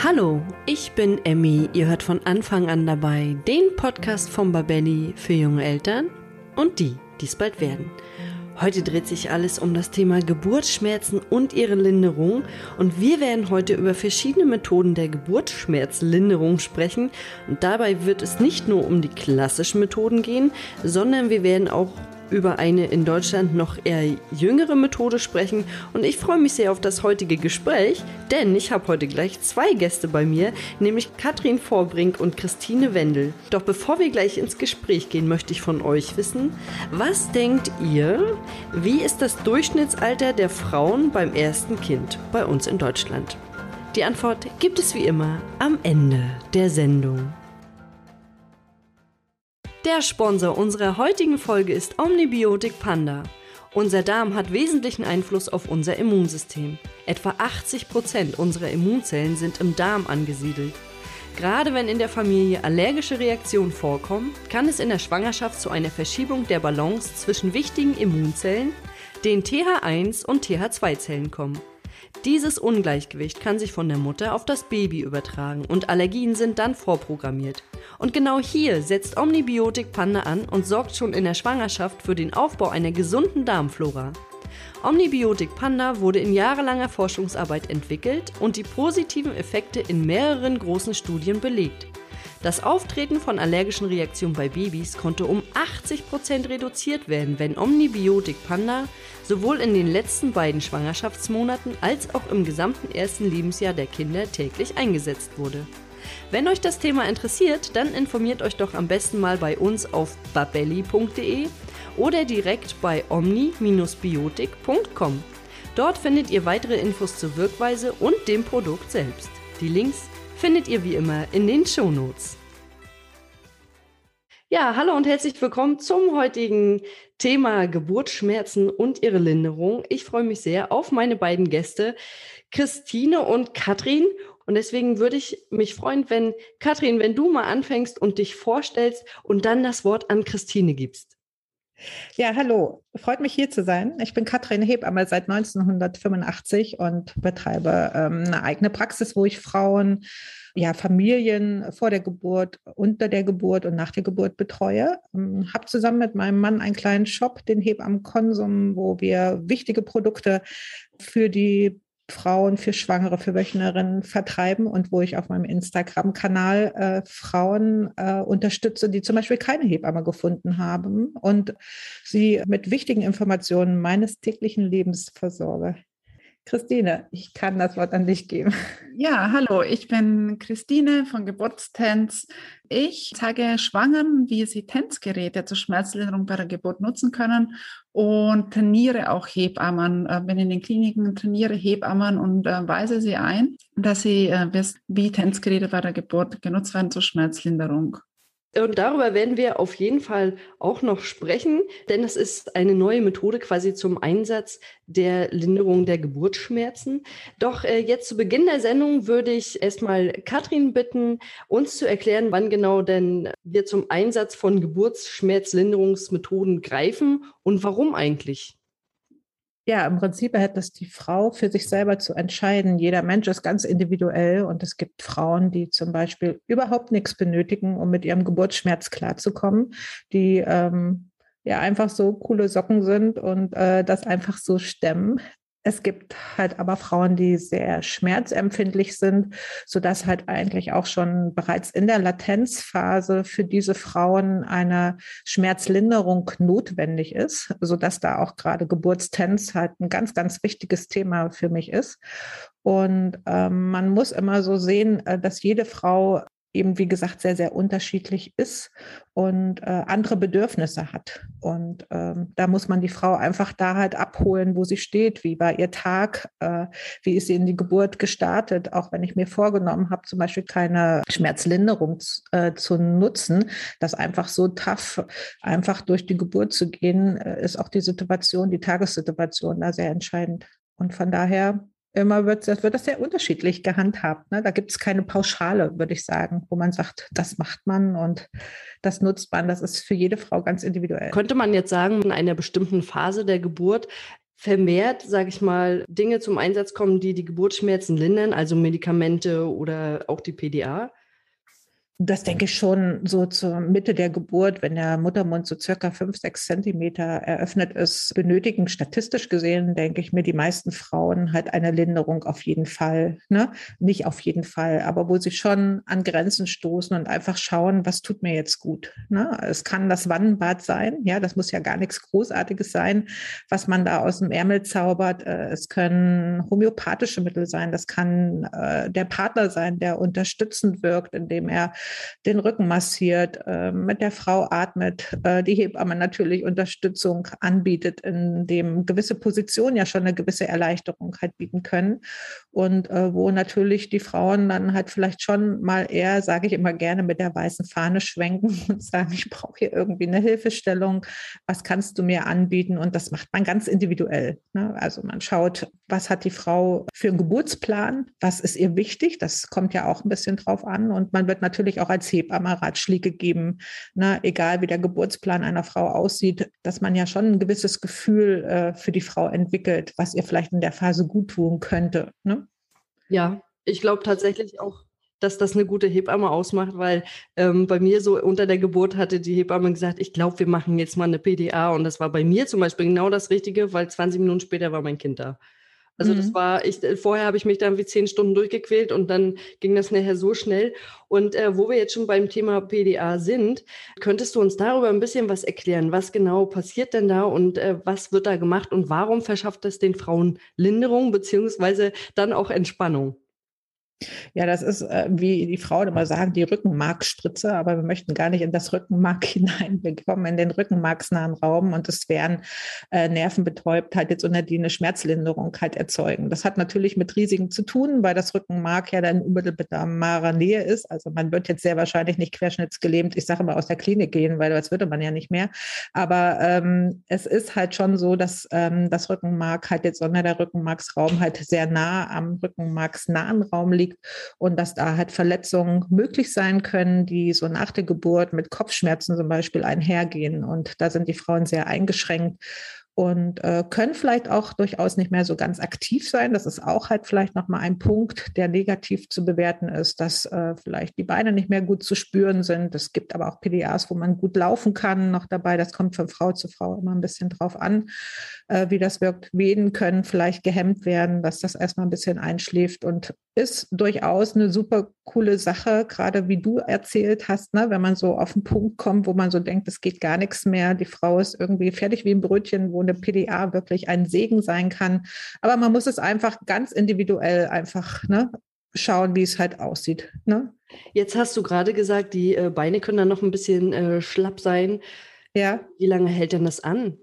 Hallo, ich bin Emmy. Ihr hört von Anfang an dabei den Podcast von Babelli für junge Eltern und die, die es bald werden. Heute dreht sich alles um das Thema Geburtsschmerzen und ihre Linderung und wir werden heute über verschiedene Methoden der Geburtsschmerzlinderung sprechen und dabei wird es nicht nur um die klassischen Methoden gehen, sondern wir werden auch über eine in Deutschland noch eher jüngere Methode sprechen und ich freue mich sehr auf das heutige Gespräch, denn ich habe heute gleich zwei Gäste bei mir, nämlich Katrin Vorbrink und Christine Wendel. Doch bevor wir gleich ins Gespräch gehen, möchte ich von euch wissen, was denkt ihr, wie ist das Durchschnittsalter der Frauen beim ersten Kind bei uns in Deutschland? Die Antwort gibt es wie immer am Ende der Sendung. Der Sponsor unserer heutigen Folge ist Omnibiotik Panda. Unser Darm hat wesentlichen Einfluss auf unser Immunsystem. Etwa 80 Prozent unserer Immunzellen sind im Darm angesiedelt. Gerade wenn in der Familie allergische Reaktionen vorkommen, kann es in der Schwangerschaft zu einer Verschiebung der Balance zwischen wichtigen Immunzellen, den TH1 und TH2-Zellen kommen. Dieses Ungleichgewicht kann sich von der Mutter auf das Baby übertragen und Allergien sind dann vorprogrammiert. Und genau hier setzt Omnibiotik Panda an und sorgt schon in der Schwangerschaft für den Aufbau einer gesunden Darmflora. Omnibiotik Panda wurde in jahrelanger Forschungsarbeit entwickelt und die positiven Effekte in mehreren großen Studien belegt. Das Auftreten von allergischen Reaktionen bei Babys konnte um 80% reduziert werden, wenn Omnibiotik Panda sowohl in den letzten beiden Schwangerschaftsmonaten als auch im gesamten ersten Lebensjahr der Kinder täglich eingesetzt wurde. Wenn euch das Thema interessiert, dann informiert euch doch am besten mal bei uns auf babelli.de oder direkt bei omni-biotik.com. Dort findet ihr weitere Infos zur Wirkweise und dem Produkt selbst. Die Links findet ihr wie immer in den Shownotes. Ja, hallo und herzlich willkommen zum heutigen Thema Geburtsschmerzen und ihre Linderung. Ich freue mich sehr auf meine beiden Gäste, Christine und Katrin. Und deswegen würde ich mich freuen, wenn Katrin, wenn du mal anfängst und dich vorstellst und dann das Wort an Christine gibst. Ja, hallo. Freut mich hier zu sein. Ich bin Katrin Hebamme seit 1985 und betreibe ähm, eine eigene Praxis, wo ich Frauen, ja, Familien vor der Geburt, unter der Geburt und nach der Geburt betreue. Ähm, habe zusammen mit meinem Mann einen kleinen Shop, den Hebammen Konsum, wo wir wichtige Produkte für die Frauen für Schwangere, für Wöchnerinnen vertreiben und wo ich auf meinem Instagram-Kanal äh, Frauen äh, unterstütze, die zum Beispiel keine Hebamme gefunden haben und sie mit wichtigen Informationen meines täglichen Lebens versorge. Christine, ich kann das Wort an dich geben. Ja, hallo, ich bin Christine von Geburtstanz. Ich zeige Schwangeren, wie sie Tänzgeräte zur Schmerzlinderung bei der Geburt nutzen können und trainiere auch Hebammen. Äh, bin in den Kliniken, trainiere Hebammen und äh, weise sie ein, dass sie äh, wissen, wie Tänzgeräte bei der Geburt genutzt werden zur Schmerzlinderung. Und darüber werden wir auf jeden Fall auch noch sprechen, denn es ist eine neue Methode quasi zum Einsatz der Linderung der Geburtsschmerzen. Doch äh, jetzt zu Beginn der Sendung würde ich erstmal Katrin bitten, uns zu erklären, wann genau denn wir zum Einsatz von Geburtsschmerzlinderungsmethoden greifen und warum eigentlich. Ja, im Prinzip hat das die Frau für sich selber zu entscheiden. Jeder Mensch ist ganz individuell und es gibt Frauen, die zum Beispiel überhaupt nichts benötigen, um mit ihrem Geburtsschmerz klarzukommen, die ähm, ja einfach so coole Socken sind und äh, das einfach so stemmen. Es gibt halt aber Frauen, die sehr schmerzempfindlich sind, so dass halt eigentlich auch schon bereits in der Latenzphase für diese Frauen eine Schmerzlinderung notwendig ist, so dass da auch gerade Geburtstenz halt ein ganz, ganz wichtiges Thema für mich ist. Und ähm, man muss immer so sehen, äh, dass jede Frau eben, wie gesagt, sehr, sehr unterschiedlich ist und äh, andere Bedürfnisse hat. Und ähm, da muss man die Frau einfach da halt abholen, wo sie steht, wie war ihr Tag, äh, wie ist sie in die Geburt gestartet. Auch wenn ich mir vorgenommen habe, zum Beispiel keine Schmerzlinderung äh, zu nutzen, das einfach so tough, einfach durch die Geburt zu gehen, äh, ist auch die Situation, die Tagessituation da sehr entscheidend. Und von daher immer wird das, wird das sehr unterschiedlich gehandhabt. Ne? Da gibt es keine Pauschale, würde ich sagen, wo man sagt, das macht man und das nutzt man. Das ist für jede Frau ganz individuell. Könnte man jetzt sagen, in einer bestimmten Phase der Geburt vermehrt, sage ich mal, Dinge zum Einsatz kommen, die die Geburtsschmerzen lindern, also Medikamente oder auch die PDA? Das denke ich schon so zur Mitte der Geburt, wenn der Muttermund so circa fünf, sechs Zentimeter eröffnet ist, benötigen statistisch gesehen, denke ich mir, die meisten Frauen halt eine Linderung auf jeden Fall. Ne? Nicht auf jeden Fall, aber wo sie schon an Grenzen stoßen und einfach schauen, was tut mir jetzt gut. Ne? Es kann das Wannenbad sein, ja, das muss ja gar nichts Großartiges sein, was man da aus dem Ärmel zaubert. Äh, es können homöopathische Mittel sein, das kann äh, der Partner sein, der unterstützend wirkt, indem er den Rücken massiert, äh, mit der Frau atmet, äh, die Hebamme natürlich Unterstützung anbietet, in dem gewisse Positionen ja schon eine gewisse Erleichterung halt bieten können. Und äh, wo natürlich die Frauen dann halt vielleicht schon mal eher, sage ich immer gerne, mit der weißen Fahne schwenken und sagen, ich brauche hier irgendwie eine Hilfestellung, was kannst du mir anbieten? Und das macht man ganz individuell. Ne? Also man schaut, was hat die Frau für einen Geburtsplan, was ist ihr wichtig, das kommt ja auch ein bisschen drauf an. Und man wird natürlich auch als Hebamme Ratschläge geben, ne, egal wie der Geburtsplan einer Frau aussieht, dass man ja schon ein gewisses Gefühl äh, für die Frau entwickelt, was ihr vielleicht in der Phase gut tun könnte. Ne? Ja, ich glaube tatsächlich auch, dass das eine gute Hebamme ausmacht, weil ähm, bei mir so unter der Geburt hatte die Hebamme gesagt, ich glaube, wir machen jetzt mal eine PDA und das war bei mir zum Beispiel genau das Richtige, weil 20 Minuten später war mein Kind da. Also mhm. das war, ich, äh, vorher habe ich mich dann wie zehn Stunden durchgequält und dann ging das nachher so schnell. Und äh, wo wir jetzt schon beim Thema PDA sind, könntest du uns darüber ein bisschen was erklären? Was genau passiert denn da und äh, was wird da gemacht und warum verschafft es den Frauen Linderung beziehungsweise dann auch Entspannung? Ja, das ist, äh, wie die Frauen immer sagen, die Rückenmarkspritze, aber wir möchten gar nicht in das Rückenmark hinein. Wir kommen in den rückenmarksnahen Raum und es werden äh, nervenbetäubt halt jetzt unter die eine Schmerzlinderung halt erzeugen. Das hat natürlich mit Risiken zu tun, weil das Rückenmark ja dann unmittelbarer Nähe ist. Also man wird jetzt sehr wahrscheinlich nicht querschnittsgelähmt, ich sage immer aus der Klinik gehen, weil das würde man ja nicht mehr. Aber ähm, es ist halt schon so, dass ähm, das Rückenmark halt jetzt unter der Rückenmarksraum halt sehr nah am rückenmarksnahen Raum liegt liegt und dass da halt Verletzungen möglich sein können, die so nach der Geburt mit Kopfschmerzen zum Beispiel einhergehen. Und da sind die Frauen sehr eingeschränkt und äh, können vielleicht auch durchaus nicht mehr so ganz aktiv sein. Das ist auch halt vielleicht nochmal ein Punkt, der negativ zu bewerten ist, dass äh, vielleicht die Beine nicht mehr gut zu spüren sind. Es gibt aber auch PDAs, wo man gut laufen kann noch dabei. Das kommt von Frau zu Frau immer ein bisschen drauf an, äh, wie das wirkt. Venen können vielleicht gehemmt werden, dass das erstmal ein bisschen einschläft und ist durchaus eine super coole Sache, gerade wie du erzählt hast, ne? wenn man so auf den Punkt kommt, wo man so denkt, es geht gar nichts mehr. Die Frau ist irgendwie fertig wie ein Brötchen, wo eine PDA wirklich ein Segen sein kann. Aber man muss es einfach ganz individuell einfach ne, schauen, wie es halt aussieht. Ne? Jetzt hast du gerade gesagt, die äh, Beine können dann noch ein bisschen äh, schlapp sein. Ja. Wie lange hält denn das an?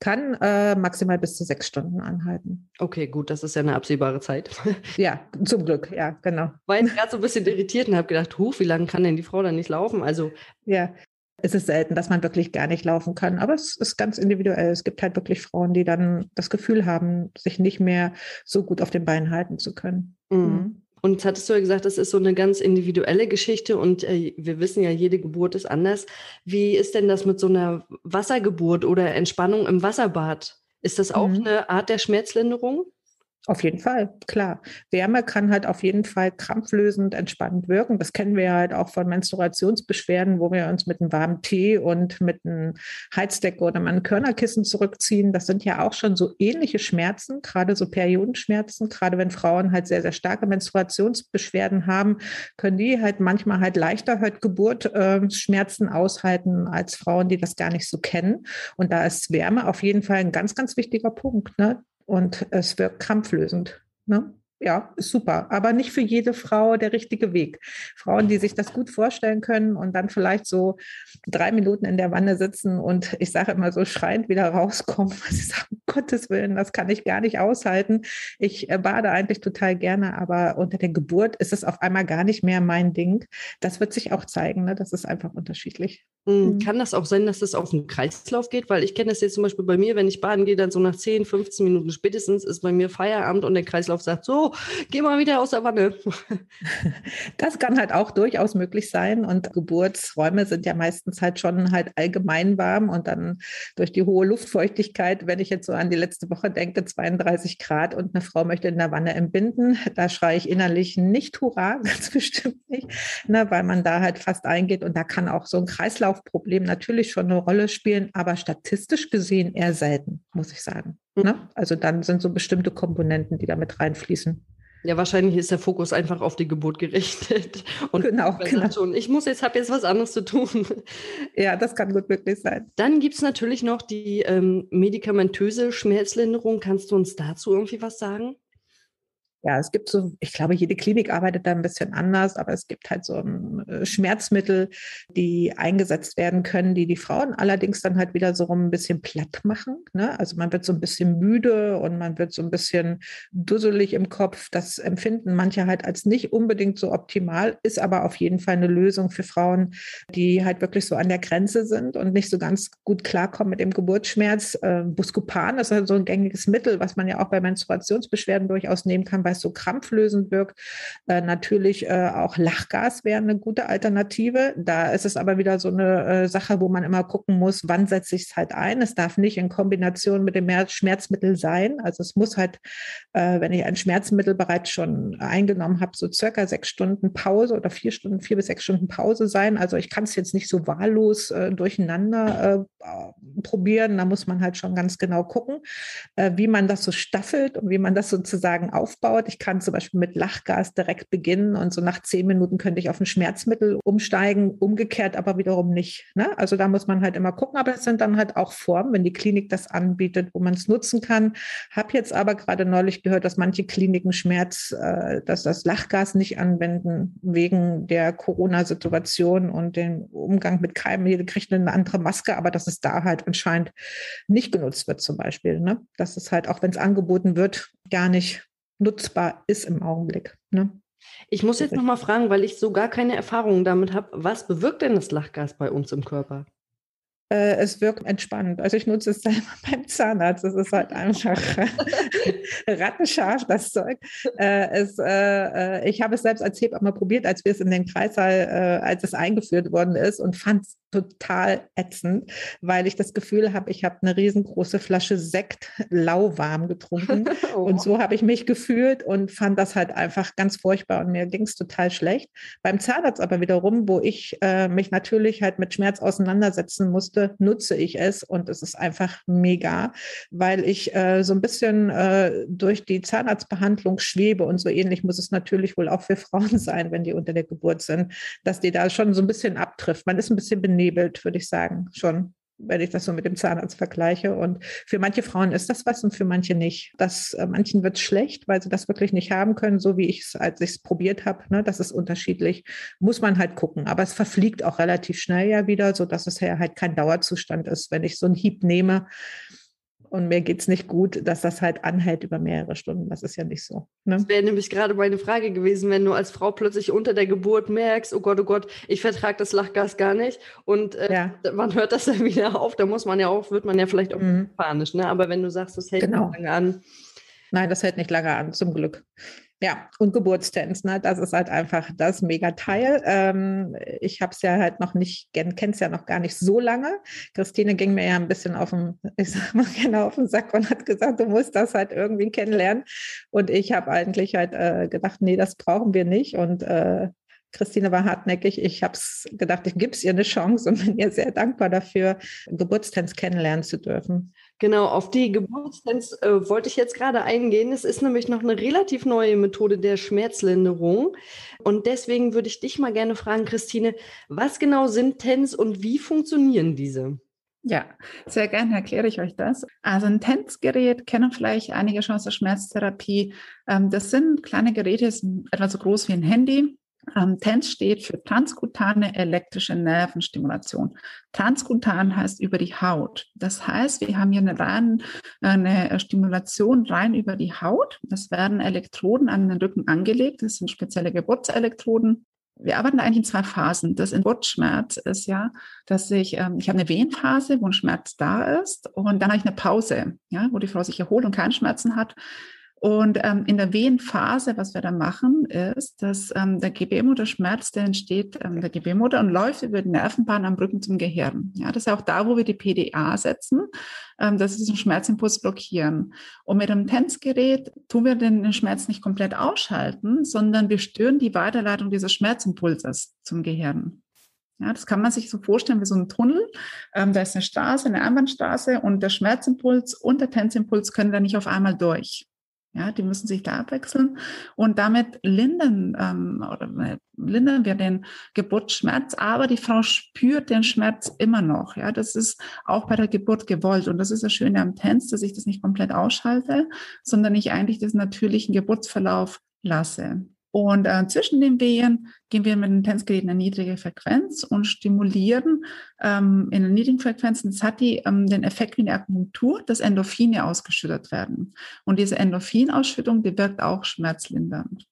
Kann äh, maximal bis zu sechs Stunden anhalten. Okay, gut, das ist ja eine absehbare Zeit. ja, zum Glück, ja, genau. War jetzt gerade so ein bisschen irritiert und habe gedacht, huch, wie lange kann denn die Frau dann nicht laufen? Also ja, es ist selten, dass man wirklich gar nicht laufen kann, aber es ist ganz individuell. Es gibt halt wirklich Frauen, die dann das Gefühl haben, sich nicht mehr so gut auf den Beinen halten zu können. Mhm. mhm. Und jetzt hattest du ja gesagt, das ist so eine ganz individuelle Geschichte und äh, wir wissen ja, jede Geburt ist anders. Wie ist denn das mit so einer Wassergeburt oder Entspannung im Wasserbad? Ist das auch mhm. eine Art der Schmerzlinderung? Auf jeden Fall, klar. Wärme kann halt auf jeden Fall krampflösend, entspannend wirken. Das kennen wir ja halt auch von Menstruationsbeschwerden, wo wir uns mit einem warmen Tee und mit einem Heizdecke oder einem Körnerkissen zurückziehen. Das sind ja auch schon so ähnliche Schmerzen, gerade so Periodenschmerzen. Gerade wenn Frauen halt sehr, sehr starke Menstruationsbeschwerden haben, können die halt manchmal halt leichter halt Geburtschmerzen äh, aushalten als Frauen, die das gar nicht so kennen. Und da ist Wärme auf jeden Fall ein ganz, ganz wichtiger Punkt. Ne? Und es wirkt krampflösend. Ne? Ja, ist super, aber nicht für jede Frau der richtige Weg. Frauen, die sich das gut vorstellen können und dann vielleicht so drei Minuten in der Wanne sitzen und ich sage immer so schreiend wieder rauskommen, weil sie sagen, um Gottes Willen, das kann ich gar nicht aushalten. Ich äh, bade eigentlich total gerne, aber unter der Geburt ist es auf einmal gar nicht mehr mein Ding. Das wird sich auch zeigen, ne? das ist einfach unterschiedlich. Hm, mhm. Kann das auch sein, dass das auf den Kreislauf geht? Weil ich kenne das jetzt zum Beispiel bei mir, wenn ich baden gehe, dann so nach 10, 15 Minuten spätestens ist bei mir Feierabend und der Kreislauf sagt so, geh mal wieder aus der Wanne. Das kann halt auch durchaus möglich sein. Und Geburtsräume sind ja meistens halt schon halt allgemein warm und dann durch die hohe Luftfeuchtigkeit, wenn ich jetzt so an die letzte Woche denke, 32 Grad und eine Frau möchte in der Wanne entbinden, da schreie ich innerlich nicht Hurra, ganz bestimmt nicht, ne, weil man da halt fast eingeht und da kann auch so ein Kreislaufproblem natürlich schon eine Rolle spielen, aber statistisch gesehen eher selten, muss ich sagen. Ne? Also dann sind so bestimmte Komponenten, die da mit reinfließen. Ja, wahrscheinlich ist der Fokus einfach auf die Geburt gerichtet. Und genau, genau. Schon, ich muss jetzt, habe jetzt was anderes zu tun. Ja, das kann gut möglich sein. Dann gibt es natürlich noch die ähm, medikamentöse Schmerzlinderung. Kannst du uns dazu irgendwie was sagen? Ja, es gibt so, ich glaube, jede Klinik arbeitet da ein bisschen anders, aber es gibt halt so äh, Schmerzmittel, die eingesetzt werden können, die die Frauen allerdings dann halt wieder so rum ein bisschen platt machen. Ne? Also man wird so ein bisschen müde und man wird so ein bisschen dusselig im Kopf. Das empfinden manche halt als nicht unbedingt so optimal, ist aber auf jeden Fall eine Lösung für Frauen, die halt wirklich so an der Grenze sind und nicht so ganz gut klarkommen mit dem Geburtsschmerz. Äh, Buscopan ist halt so ein gängiges Mittel, was man ja auch bei Menstruationsbeschwerden durchaus nehmen kann, weil es so krampflösend wirkt. Äh, natürlich äh, auch Lachgas wäre eine gute Alternative. Da ist es aber wieder so eine äh, Sache, wo man immer gucken muss, wann setze ich es halt ein. Es darf nicht in Kombination mit dem Schmerzmittel sein. Also es muss halt, äh, wenn ich ein Schmerzmittel bereits schon eingenommen habe, so circa sechs Stunden Pause oder vier Stunden, vier bis sechs Stunden Pause sein. Also ich kann es jetzt nicht so wahllos äh, durcheinander äh, probieren. Da muss man halt schon ganz genau gucken, wie man das so staffelt und wie man das sozusagen aufbaut dauert. Ich kann zum Beispiel mit Lachgas direkt beginnen und so nach zehn Minuten könnte ich auf ein Schmerzmittel umsteigen, umgekehrt aber wiederum nicht. Ne? Also da muss man halt immer gucken, aber es sind dann halt auch Formen, wenn die Klinik das anbietet, wo man es nutzen kann. Habe jetzt aber gerade neulich gehört, dass manche Kliniken Schmerz, äh, dass das Lachgas nicht anwenden wegen der Corona-Situation und dem Umgang mit Keimen. Jede kriegt eine andere Maske, aber dass es da halt anscheinend nicht genutzt wird zum Beispiel. Ne? Dass es halt, auch wenn es angeboten wird, gar nicht nutzbar ist im Augenblick. Ne? Ich muss jetzt nochmal fragen, weil ich so gar keine Erfahrungen damit habe. Was bewirkt denn das Lachgas bei uns im Körper? Äh, es wirkt entspannend. Also ich nutze es selber beim Zahnarzt. Es ist halt einfach rattenscharf, das Zeug. Äh, es, äh, äh, ich habe es selbst als Hebamme probiert, als wir es in den Kreissaal, äh, als es eingeführt worden ist und fand es total ätzend, weil ich das Gefühl habe, ich habe eine riesengroße Flasche Sekt lauwarm getrunken. oh. Und so habe ich mich gefühlt und fand das halt einfach ganz furchtbar und mir ging es total schlecht. Beim Zahnarzt aber wiederum, wo ich äh, mich natürlich halt mit Schmerz auseinandersetzen musste, nutze ich es und es ist einfach mega, weil ich äh, so ein bisschen äh, durch die Zahnarztbehandlung schwebe und so ähnlich muss es natürlich wohl auch für Frauen sein, wenn die unter der Geburt sind, dass die da schon so ein bisschen abtrifft. Man ist ein bisschen vernebelt, würde ich sagen, schon wenn ich das so mit dem Zahnarzt vergleiche. Und für manche Frauen ist das was und für manche nicht. Das, äh, manchen wird schlecht, weil sie das wirklich nicht haben können, so wie ich es, als ich es probiert habe. Ne, das ist unterschiedlich. Muss man halt gucken. Aber es verfliegt auch relativ schnell ja wieder, sodass es ja halt kein Dauerzustand ist. Wenn ich so einen Hieb nehme, und mir geht es nicht gut, dass das halt anhält über mehrere Stunden. Das ist ja nicht so. Ne? Das wäre nämlich gerade meine Frage gewesen, wenn du als Frau plötzlich unter der Geburt merkst, oh Gott, oh Gott, ich vertrage das Lachgas gar nicht und äh, ja. man hört das dann wieder auf, da muss man ja auch, wird man ja vielleicht auch mhm. panisch. Ne? Aber wenn du sagst, das hält genau. lange an. Nein, das hält nicht lange an, zum Glück. Ja, und Geburtstanz, ne? das ist halt einfach das Mega-Teil. Ähm, ich habe es ja halt noch nicht, kenne es ja noch gar nicht so lange. Christine ging mir ja ein bisschen auf den, ich sag mal genau auf den Sack und hat gesagt, du musst das halt irgendwie kennenlernen. Und ich habe eigentlich halt äh, gedacht, nee, das brauchen wir nicht. Und äh, Christine war hartnäckig. Ich habe gedacht, ich gebe es ihr eine Chance und bin ihr sehr dankbar dafür, Geburtstanz kennenlernen zu dürfen. Genau, auf die Geburtstanz äh, wollte ich jetzt gerade eingehen. Es ist nämlich noch eine relativ neue Methode der Schmerzlinderung. Und deswegen würde ich dich mal gerne fragen, Christine, was genau sind TENS und wie funktionieren diese? Ja, sehr gerne erkläre ich euch das. Also ein TENS-Gerät kennen vielleicht einige schon aus der Schmerztherapie. Ähm, das sind kleine Geräte, sind etwa so groß wie ein Handy. Ähm, TENS steht für transkutane elektrische Nervenstimulation. Transkutan heißt über die Haut. Das heißt, wir haben hier eine, rein, eine Stimulation rein über die Haut. Es werden Elektroden an den Rücken angelegt. Das sind spezielle Geburtselektroden. Wir arbeiten eigentlich in zwei Phasen. Das Geburtsschmerz ist ja, dass ich, ähm, ich habe eine Wehenphase, wo ein Schmerz da ist und dann habe ich eine Pause, ja, wo die Frau sich erholt und keinen Schmerzen hat. Und ähm, in der Wehenphase, was wir da machen, ist, dass ähm, der Gebärmutterschmerz, der entsteht ähm, der Gebärmutter und läuft über die Nervenbahn am Rücken zum Gehirn. Ja, das ist auch da, wo wir die PDA setzen, ähm, dass wir diesen Schmerzimpuls blockieren. Und mit einem Tänzgerät tun wir den Schmerz nicht komplett ausschalten, sondern wir stören die Weiterleitung dieses Schmerzimpulses zum Gehirn. Ja, das kann man sich so vorstellen wie so ein Tunnel. Ähm, da ist eine Straße, eine Einbahnstraße und der Schmerzimpuls und der Tänzimpuls können da nicht auf einmal durch. Ja, die müssen sich da abwechseln und damit lindern ähm, oder lindern wir den Geburtsschmerz, aber die Frau spürt den Schmerz immer noch. Ja, das ist auch bei der Geburt gewollt und das ist das Schöne am Tänz, dass ich das nicht komplett ausschalte, sondern ich eigentlich diesen natürlichen Geburtsverlauf lasse. Und äh, zwischen den Wehen gehen wir mit dem Tänzgerät in eine niedrige Frequenz und stimulieren ähm, in einer niedrigen Frequenz. Das hat die, ähm, den Effekt wie eine Akupunktur, dass Endorphine ausgeschüttet werden. Und diese Endorphinausschüttung, die wirkt auch schmerzlindernd.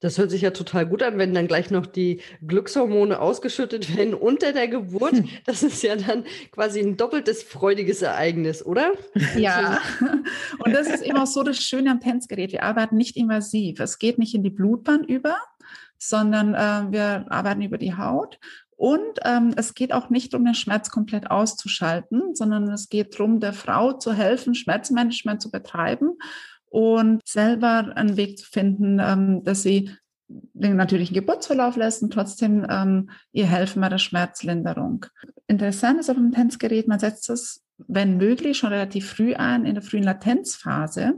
Das hört sich ja total gut an, wenn dann gleich noch die Glückshormone ausgeschüttet werden unter der Geburt. Hm. Das ist ja dann quasi ein doppeltes freudiges Ereignis, oder? Ja, und das ist eben auch so das Schöne am Tänzgerät. Wir arbeiten nicht invasiv. Es geht nicht in die Blutbahn über, sondern äh, wir arbeiten über die Haut. Und ähm, es geht auch nicht um den Schmerz komplett auszuschalten, sondern es geht darum, der Frau zu helfen, Schmerzmanagement zu betreiben und selber einen Weg zu finden, ähm, dass sie den natürlichen Geburtsverlauf lässt und trotzdem ähm, ihr helfen bei der Schmerzlinderung. Interessant ist auf dem Tänzgerät, man setzt es, wenn möglich, schon relativ früh ein, in der frühen Latenzphase.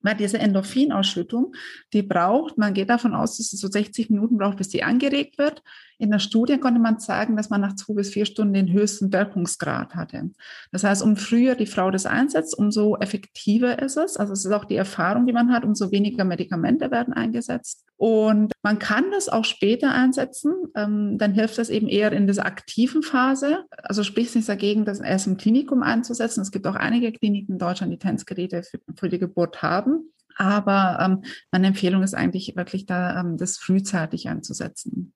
Weil diese Endorphinausschüttung, die braucht, man geht davon aus, dass es so 60 Minuten braucht, bis sie angeregt wird. In der Studie konnte man sagen, dass man nach zwei bis vier Stunden den höchsten Wirkungsgrad hatte. Das heißt, um früher die Frau das einsetzt, umso effektiver ist es. Also es ist auch die Erfahrung, die man hat, umso weniger Medikamente werden eingesetzt. Und man kann das auch später einsetzen. Ähm, dann hilft das eben eher in dieser aktiven Phase. Also spricht nichts dagegen, das erst im Klinikum einzusetzen. Es gibt auch einige Kliniken in Deutschland, die Tänzgeräte für, die Geburt haben. Aber ähm, meine Empfehlung ist eigentlich wirklich da, ähm, das frühzeitig einzusetzen.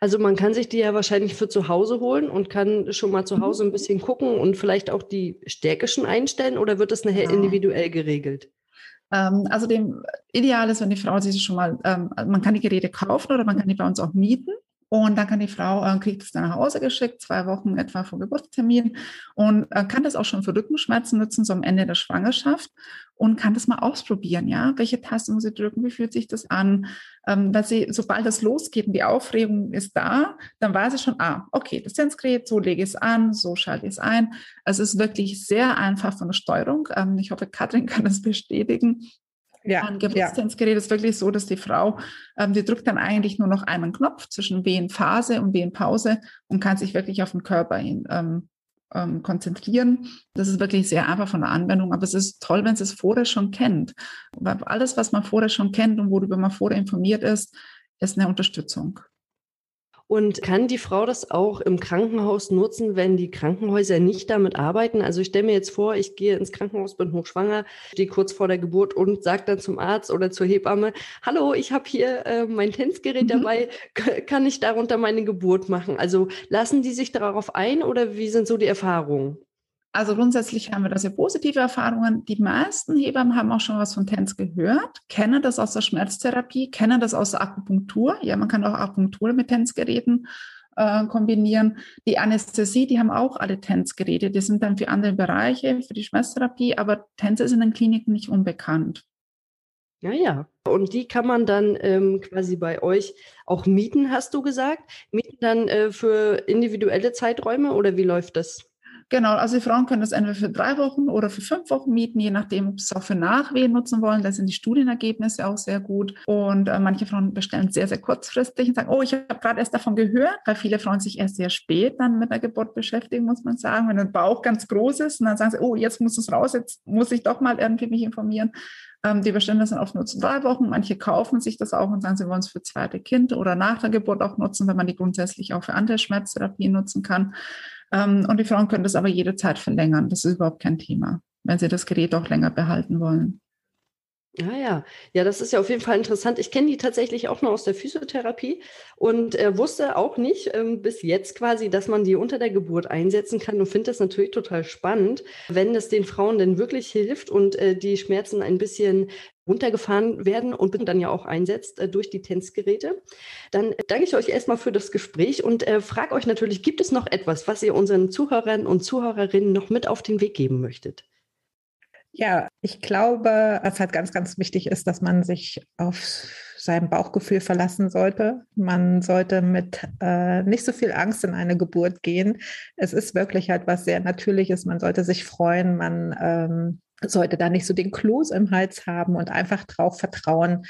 Also man kann sich die ja wahrscheinlich für zu Hause holen und kann schon mal zu mhm. Hause ein bisschen gucken und vielleicht auch die Stärke schon einstellen oder wird das nachher ja. individuell geregelt? Ähm, also dem ideal ist, wenn die Frau sich schon mal, ähm, man kann die Geräte kaufen oder man kann die bei uns auch mieten. Und dann kann die Frau, äh, kriegt es dann nach Hause geschickt, zwei Wochen etwa vor Geburtstermin und äh, kann das auch schon für Rückenschmerzen nutzen, so am Ende der Schwangerschaft und kann das mal ausprobieren, ja. Welche Taste muss sie drücken? Wie fühlt sich das an? Ähm, weil sie, sobald das losgeht und die Aufregung ist da, dann weiß sie schon, ah, okay, das Sensgerät, so lege ich es an, so schalte ich es ein. Also es ist wirklich sehr einfach von der Steuerung. Ähm, ich hoffe, Katrin kann das bestätigen. Ja, ein Geburtstänzgerät ja. ist wirklich so, dass die Frau, ähm, die drückt dann eigentlich nur noch einen Knopf zwischen Wehenphase und Wehenpause und kann sich wirklich auf den Körper hin ähm, ähm, konzentrieren. Das ist wirklich sehr einfach von der Anwendung, aber es ist toll, wenn sie es vorher schon kennt. Weil alles, was man vorher schon kennt und worüber man vorher informiert ist, ist eine Unterstützung. Und kann die Frau das auch im Krankenhaus nutzen, wenn die Krankenhäuser nicht damit arbeiten? Also ich stelle mir jetzt vor, ich gehe ins Krankenhaus, bin hochschwanger, stehe kurz vor der Geburt und sage dann zum Arzt oder zur Hebamme, hallo, ich habe hier äh, mein Tänzgerät mhm. dabei, kann ich darunter meine Geburt machen? Also lassen die sich darauf ein oder wie sind so die Erfahrungen? Also grundsätzlich haben wir da sehr positive Erfahrungen. Die meisten Hebammen haben auch schon was von TENS gehört, kennen das aus der Schmerztherapie, kennen das aus der Akupunktur. Ja, man kann auch Akupunktur mit TENS-Geräten äh, kombinieren. Die Anästhesie, die haben auch alle TENS-Geräte. Die sind dann für andere Bereiche, für die Schmerztherapie, aber TENS ist in den Kliniken nicht unbekannt. Ja, ja. Und die kann man dann ähm, quasi bei euch auch mieten, hast du gesagt? Mieten dann äh, für individuelle Zeiträume oder wie läuft das? Genau, also die Frauen können das entweder für drei Wochen oder für fünf Wochen mieten, je nachdem, ob sie es auch für Nachwehen nutzen wollen. Da sind die Studienergebnisse auch sehr gut. Und äh, manche Frauen bestellen sehr, sehr kurzfristig und sagen, oh, ich habe gerade erst davon gehört, weil viele Frauen sich erst sehr spät dann mit der Geburt beschäftigen, muss man sagen. Wenn der Bauch ganz groß ist und dann sagen sie, oh, jetzt muss es raus, jetzt muss ich doch mal irgendwie mich informieren. Ähm, die bestellen das dann oft nur zu drei Wochen. Manche kaufen sich das auch und sagen, sie wollen es für zweite Kind oder nach der Geburt auch nutzen, wenn man die grundsätzlich auch für andere Schmerztherapien nutzen kann. Ähm, und die Frauen können das aber jederzeit verlängern. Das ist überhaupt kein Thema, wenn sie das Gerät auch länger behalten wollen. Ah ja, ja, das ist ja auf jeden Fall interessant. Ich kenne die tatsächlich auch noch aus der Physiotherapie und äh, wusste auch nicht ähm, bis jetzt quasi, dass man die unter der Geburt einsetzen kann und finde das natürlich total spannend, wenn es den Frauen denn wirklich hilft und äh, die Schmerzen ein bisschen runtergefahren werden und dann ja auch einsetzt äh, durch die Tänzgeräte. Dann danke ich euch erstmal für das Gespräch und äh, frage euch natürlich, gibt es noch etwas, was ihr unseren Zuhörern und Zuhörerinnen noch mit auf den Weg geben möchtet? Ja, ich glaube, was halt ganz, ganz wichtig ist, dass man sich auf sein Bauchgefühl verlassen sollte. Man sollte mit äh, nicht so viel Angst in eine Geburt gehen. Es ist wirklich halt was sehr Natürliches. Man sollte sich freuen. Man ähm, sollte da nicht so den Kloß im Hals haben und einfach drauf vertrauen,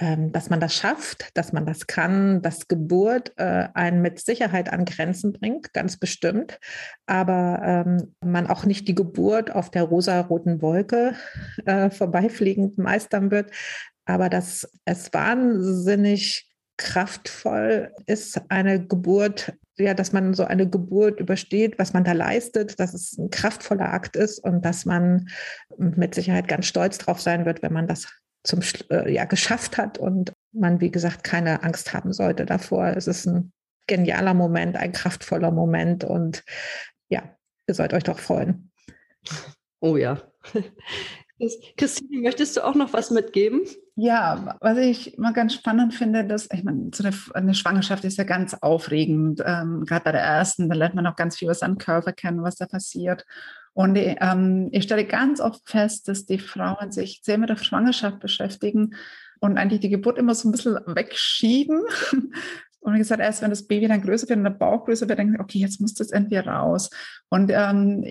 ähm, dass man das schafft, dass man das kann, dass Geburt äh, einen mit Sicherheit an Grenzen bringt, ganz bestimmt, aber ähm, man auch nicht die Geburt auf der rosa-roten Wolke äh, vorbeifliegend meistern wird, aber dass es wahnsinnig kraftvoll ist, eine Geburt, ja, dass man so eine Geburt übersteht, was man da leistet, dass es ein kraftvoller Akt ist und dass man mit Sicherheit ganz stolz drauf sein wird, wenn man das zum äh, ja geschafft hat und man wie gesagt keine Angst haben sollte davor. Es ist ein genialer Moment, ein kraftvoller Moment und ja, ihr sollt euch doch freuen. Oh ja. Christine, möchtest du auch noch was mitgeben? Ja, was ich mal ganz spannend finde, dass, ich meine, so eine, eine Schwangerschaft ist ja ganz aufregend. Ähm, Gerade bei der ersten, da lernt man auch ganz viel über seinen Körper kennen, was da passiert. Und ähm, ich stelle ganz oft fest, dass die Frauen sich sehr mit der Schwangerschaft beschäftigen und eigentlich die Geburt immer so ein bisschen wegschieben. Und wie gesagt, erst wenn das Baby dann größer wird und der Bauch größer wird, denken sie, okay, jetzt muss das irgendwie raus. Und ähm,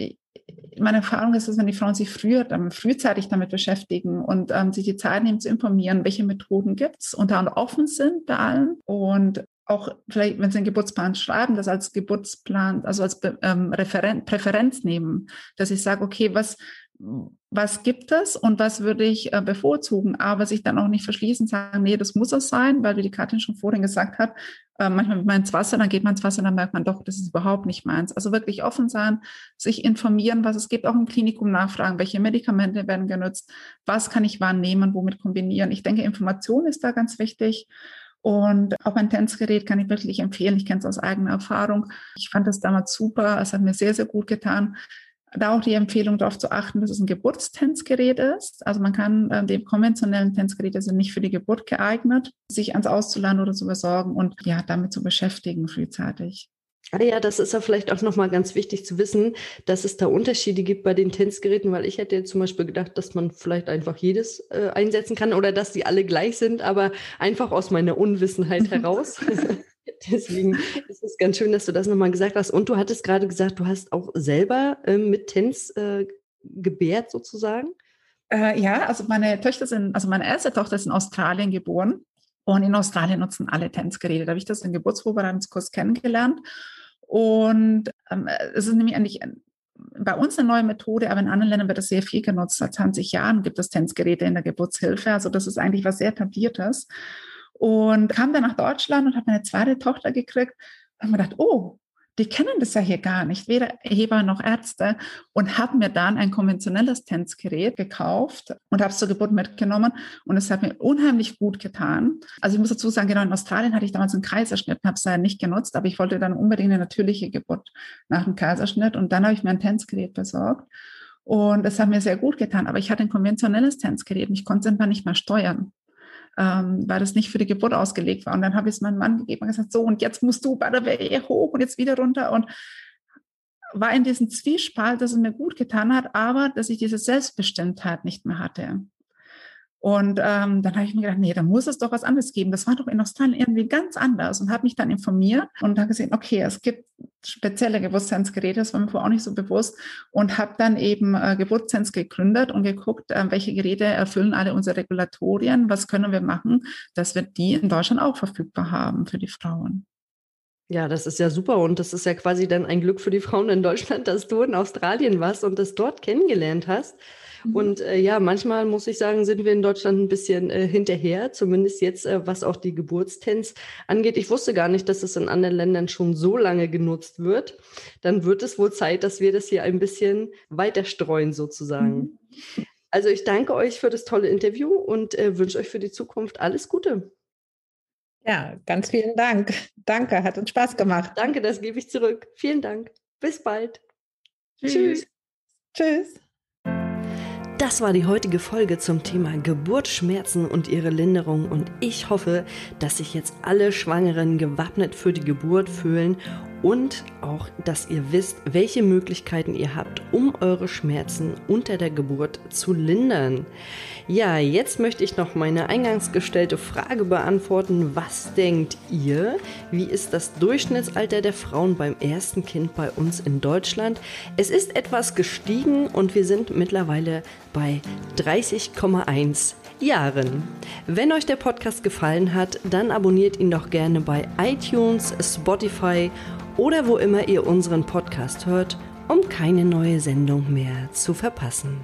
meine Erfahrung ist, dass wenn die Frauen sich früher, ähm, frühzeitig damit beschäftigen und ähm, sich die Zeit nehmen zu informieren, welche Methoden gibt es und da offen sind bei allen und auch vielleicht, wenn Sie einen Geburtsplan schreiben, das als Geburtsplan, also als ähm, Referen Präferenz nehmen, dass ich sage, okay, was, was gibt es und was würde ich äh, bevorzugen, aber sich dann auch nicht verschließen, sagen, nee, das muss es sein, weil wie die Katrin schon vorhin gesagt hat, äh, manchmal wird man ins Wasser, dann geht man ins Wasser, dann merkt man doch, das ist überhaupt nicht meins. Also wirklich offen sein, sich informieren, was es gibt, auch im Klinikum nachfragen, welche Medikamente werden genutzt, was kann ich wahrnehmen, womit kombinieren. Ich denke, Information ist da ganz wichtig. Und auch ein Tänzgerät kann ich wirklich empfehlen. Ich kenne es aus eigener Erfahrung. Ich fand das damals super. Es hat mir sehr, sehr gut getan. Da auch die Empfehlung darauf zu achten, dass es ein Geburtstänzgerät ist. Also man kann äh, die konventionellen Tänzgeräte sind nicht für die Geburt geeignet, sich ans Auszuladen oder zu besorgen und ja, damit zu beschäftigen frühzeitig. Ah ja, das ist ja vielleicht auch nochmal ganz wichtig zu wissen, dass es da Unterschiede gibt bei den Tänzgeräten, weil ich hätte jetzt zum Beispiel gedacht, dass man vielleicht einfach jedes äh, einsetzen kann oder dass die alle gleich sind, aber einfach aus meiner Unwissenheit heraus. Deswegen ist es ganz schön, dass du das nochmal gesagt hast. Und du hattest gerade gesagt, du hast auch selber äh, mit Tänz äh, gebärt sozusagen. Äh, ja, also meine Töchter sind, also meine erste Tochter ist in Australien geboren. Und in Australien nutzen alle Tänzgeräte. Da habe ich das im Geburtsvorbereitungskurs kennengelernt. Und ähm, es ist nämlich eigentlich bei uns eine neue Methode, aber in anderen Ländern wird das sehr viel genutzt. Seit 20 Jahren gibt es Tänzgeräte in der Geburtshilfe. Also das ist eigentlich was sehr etabliertes. Und kam dann nach Deutschland und habe meine zweite Tochter gekriegt. Und habe mir gedacht, oh, die kennen das ja hier gar nicht, weder Heber noch Ärzte, und habe mir dann ein konventionelles Tänzgerät gekauft und habe es zur Geburt mitgenommen und es hat mir unheimlich gut getan. Also ich muss dazu sagen, genau in Australien hatte ich damals einen Kaiserschnitt und habe es ja nicht genutzt, aber ich wollte dann unbedingt eine natürliche Geburt nach dem Kaiserschnitt und dann habe ich mir ein Tänzgerät besorgt. Und es hat mir sehr gut getan, aber ich hatte ein konventionelles Tänzgerät und ich konnte es einfach nicht mehr steuern ähm, weil das nicht für die Geburt ausgelegt war. Und dann habe ich es meinem Mann gegeben und gesagt, so, und jetzt musst du bei der Wehe hoch und jetzt wieder runter. Und war in diesem Zwiespalt, dass es mir gut getan hat, aber dass ich diese Selbstbestimmtheit nicht mehr hatte. Und ähm, dann habe ich mir gedacht, nee, da muss es doch was anderes geben. Das war doch in Australien irgendwie ganz anders und habe mich dann informiert und habe gesehen, okay, es gibt spezielle Geburtsseinsgeräte, das war mir vorher auch nicht so bewusst und habe dann eben äh, Geburtsseins gegründet und geguckt, äh, welche Geräte erfüllen alle unsere Regulatorien, was können wir machen, dass wir die in Deutschland auch verfügbar haben für die Frauen. Ja, das ist ja super und das ist ja quasi dann ein Glück für die Frauen in Deutschland, dass du in Australien warst und das dort kennengelernt hast. Mhm. Und äh, ja, manchmal muss ich sagen, sind wir in Deutschland ein bisschen äh, hinterher, zumindest jetzt, äh, was auch die Geburtstens angeht. Ich wusste gar nicht, dass es in anderen Ländern schon so lange genutzt wird. Dann wird es wohl Zeit, dass wir das hier ein bisschen weiter streuen sozusagen. Mhm. Also ich danke euch für das tolle Interview und äh, wünsche euch für die Zukunft alles Gute. Ja, ganz vielen Dank. Danke, hat uns Spaß gemacht. Danke, das gebe ich zurück. Vielen Dank. Bis bald. Tschüss. Tschüss. Das war die heutige Folge zum Thema Geburtsschmerzen und ihre Linderung und ich hoffe, dass sich jetzt alle Schwangeren gewappnet für die Geburt fühlen und auch, dass ihr wisst, welche Möglichkeiten ihr habt, um eure Schmerzen unter der Geburt zu lindern. Ja, jetzt möchte ich noch meine eingangs gestellte Frage beantworten. Was denkt ihr? Wie ist das Durchschnittsalter der Frauen beim ersten Kind bei uns in Deutschland? Es ist etwas gestiegen und wir sind mittlerweile bei 30,1 Jahren. Wenn euch der Podcast gefallen hat, dann abonniert ihn doch gerne bei iTunes, Spotify oder wo immer ihr unseren Podcast hört, um keine neue Sendung mehr zu verpassen.